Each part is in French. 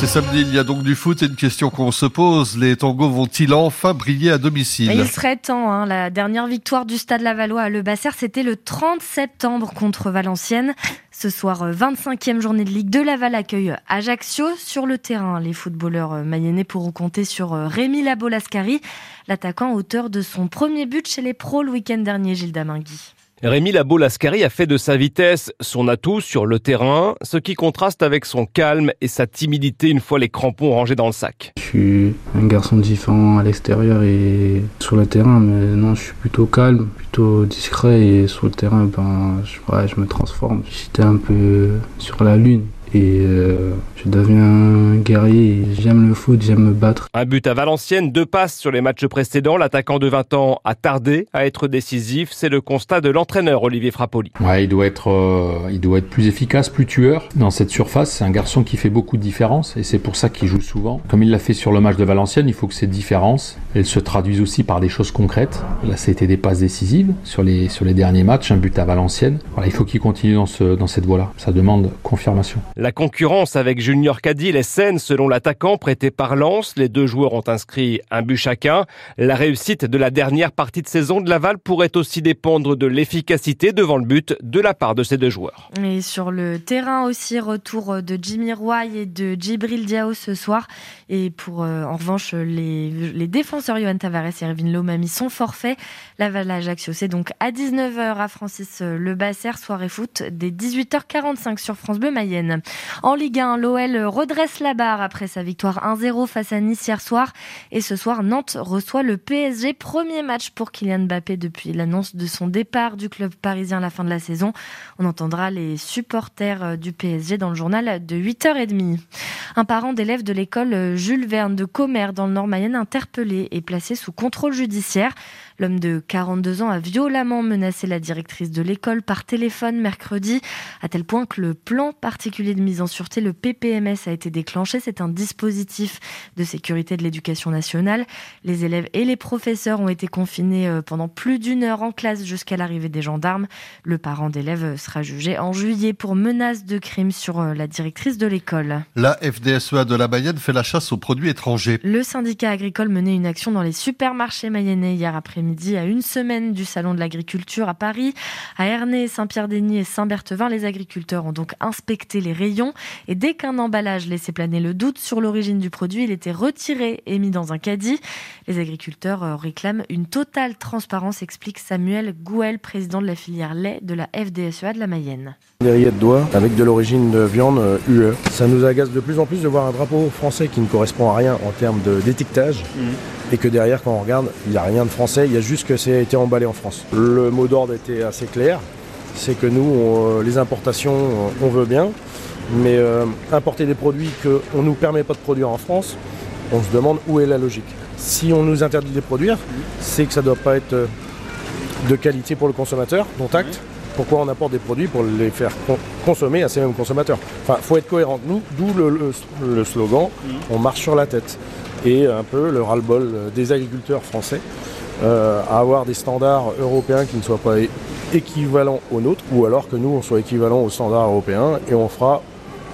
C'est samedi, il y a donc du foot et une question qu'on se pose. Les tangos vont-ils enfin briller à domicile Il serait temps. Hein. La dernière victoire du Stade Lavallois à Le Basser, c'était le 30 septembre contre Valenciennes. Ce soir, 25e euh, journée de Ligue 2, Laval accueille Ajaccio sur le terrain. Les footballeurs euh, mayennais pourront compter sur euh, Rémi Labolascari, l'attaquant auteur de son premier but chez les pros le week-end dernier, Gilles Damingui. Rémi Labo-Lascari a fait de sa vitesse son atout sur le terrain, ce qui contraste avec son calme et sa timidité une fois les crampons rangés dans le sac. Je suis un garçon différent à l'extérieur et sur le terrain, mais non, je suis plutôt calme, plutôt discret et sur le terrain, ben, je, je me transforme. J'étais un peu sur la lune et euh, je deviens guerrier. J'aime le foot, j'aime me battre. Un but à Valenciennes, deux passes sur les matchs précédents. L'attaquant de 20 ans a tardé à être décisif. C'est le constat de l'entraîneur Olivier Frappoli. Ouais, il doit être, euh, il doit être plus efficace, plus tueur dans cette surface. C'est un garçon qui fait beaucoup de différences et c'est pour ça qu'il joue souvent. Comme il l'a fait sur le match de Valenciennes, il faut que ces différences, elles se traduisent aussi par des choses concrètes. Là, c'était des passes décisives sur les sur les derniers matchs, un but à Valenciennes. Voilà, il faut qu'il continue dans ce dans cette voie-là. Ça demande confirmation. La concurrence avec Junior Cadil est saine selon l'attaquant prêté par Lens. Les deux joueurs ont inscrit un but chacun. La réussite de la dernière partie de saison de Laval pourrait aussi dépendre de l'efficacité devant le but de la part de ces deux joueurs. Et sur le terrain aussi, retour de Jimmy Roy et de Djibril Diao ce soir. Et pour euh, en revanche les, les défenseurs Johan Tavares et Erwin Lomami sont forfaits. Laval Ajaccio, c'est donc à 19h à Francis Le Basser, soirée foot dès 18h45 sur France Bleu Mayenne. En Ligue 1, l'OL redresse la barre après sa victoire 1-0 face à Nice hier soir. Et ce soir, Nantes reçoit le PSG. Premier match pour Kylian Mbappé depuis l'annonce de son départ du club parisien à la fin de la saison. On entendra les supporters euh, du PSG dans le journal de 8h30. Un parent d'élève de l'école Jules Verne de Commer dans le Nord-Mayenne interpellé et placé sous contrôle judiciaire. L'homme de 42 ans a violemment menacé la directrice de l'école par téléphone mercredi, à tel point que le plan particulier de mise en sûreté, le PPMS, a été déclenché. C'est un dispositif de sécurité de l'éducation nationale. Les élèves et les professeurs ont été confinés euh, pendant plus d'une heure en classe jusqu'à l'arrivée des gendarmes. Le parent d'élève sera jugé en juillet pour menace de crime sur euh, la directrice de l'école. La FDSEA de la Mayenne fait la chasse aux produits étrangers. Le syndicat agricole menait une action dans les supermarchés mayennais hier après-midi à une semaine du Salon de l'agriculture à Paris. À Ernée, Saint-Pierre-Denis et Saint-Berthevin, les agriculteurs ont donc inspecté les rayons et dès qu'un emballage laissait planer le doute sur l'origine du produit, il était retiré et mis dans un caddie. Les agriculteurs euh, réclament une totale transparence, explique Samuel Gouel, président de la filière lait de la FDSEA de la Mayenne. Des rillettes d'oie avec de l'origine de viande UE. Euh, Ça nous agace de plus en plus de voir un drapeau français qui ne correspond à rien en termes d'étiquetage. Mmh et que derrière, quand on regarde, il n'y a rien de français, il y a juste que ça a été emballé en France. Le mot d'ordre était assez clair, c'est que nous, euh, les importations, on veut bien, mais euh, importer des produits qu'on ne nous permet pas de produire en France, on se demande où est la logique. Si on nous interdit de les produire, c'est que ça ne doit pas être euh, de qualité pour le consommateur, dont acte. Pourquoi on apporte des produits pour les faire consommer à ces mêmes consommateurs? Enfin, il faut être cohérent. Nous, d'où le, slogan on marche sur la tête et un peu le ras-le-bol des agriculteurs français euh, à avoir des standards européens qui ne soient pas équivalents aux nôtres, ou alors que nous, on soit équivalents aux standards européens, et on fera,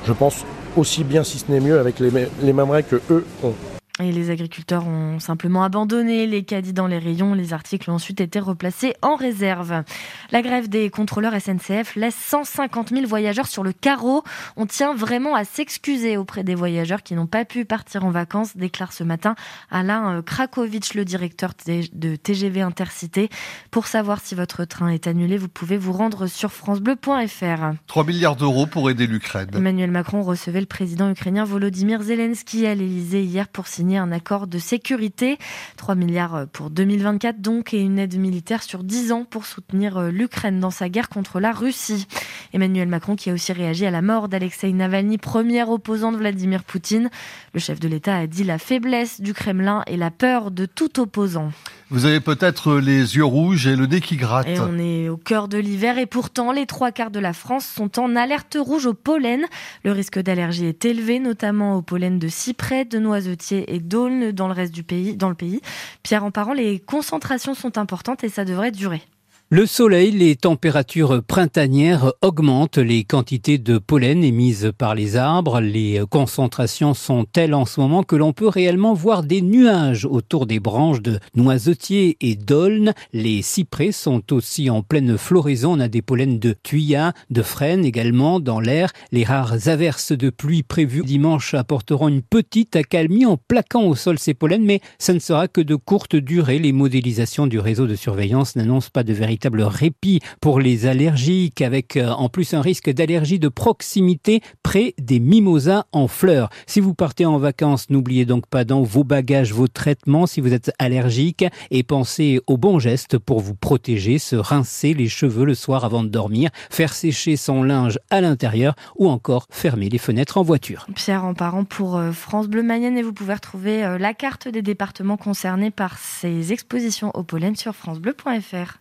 je pense, aussi bien, si ce n'est mieux, avec les, les mêmes règles que eux ont. Et les agriculteurs ont simplement abandonné les caddies dans les rayons. Les articles ont ensuite été replacés en réserve. La grève des contrôleurs SNCF laisse 150 000 voyageurs sur le carreau. On tient vraiment à s'excuser auprès des voyageurs qui n'ont pas pu partir en vacances, déclare ce matin Alain Krakowicz, le directeur de TGV Intercité. Pour savoir si votre train est annulé, vous pouvez vous rendre sur francebleu.fr. 3 milliards d'euros pour aider l'Ukraine. Emmanuel Macron recevait le président ukrainien Volodymyr Zelensky à l'Elysée hier pour signer un accord de sécurité. 3 milliards pour 2024 donc et une aide militaire sur 10 ans pour soutenir euh, l'Ukraine dans sa guerre contre la Russie. Emmanuel Macron qui a aussi réagi à la mort d'Alexei Navalny, premier opposant de Vladimir Poutine. Le chef de l'État a dit la faiblesse du Kremlin et la peur de tout opposant. Vous avez peut-être les yeux rouges et le nez qui gratte. Et on est au cœur de l'hiver et pourtant les trois quarts de la France sont en alerte rouge au pollen. Le risque d'allergie est élevé, notamment au pollen de cyprès, de noisetier et d'aulne dans le reste du pays. Dans le pays. Pierre en parlant, les concentrations sont importantes et ça devrait durer. Le soleil, les températures printanières augmentent les quantités de pollen émises par les arbres. Les concentrations sont telles en ce moment que l'on peut réellement voir des nuages autour des branches de noisetiers et d'aulnes? Les cyprès sont aussi en pleine floraison. On a des pollens de thuya, de frêne également dans l'air. Les rares averses de pluie prévues dimanche apporteront une petite accalmie en plaquant au sol ces pollens, mais ça ne sera que de courte durée. Les modélisations du réseau de surveillance n'annoncent pas de véritable véritable répit pour les allergiques, avec euh, en plus un risque d'allergie de proximité près des mimosas en fleurs. Si vous partez en vacances, n'oubliez donc pas dans vos bagages vos traitements si vous êtes allergique et pensez aux bons gestes pour vous protéger, se rincer les cheveux le soir avant de dormir, faire sécher son linge à l'intérieur ou encore fermer les fenêtres en voiture. Pierre en parent pour euh, France Bleu Mayenne et vous pouvez retrouver euh, la carte des départements concernés par ces expositions au pollen sur francebleu.fr.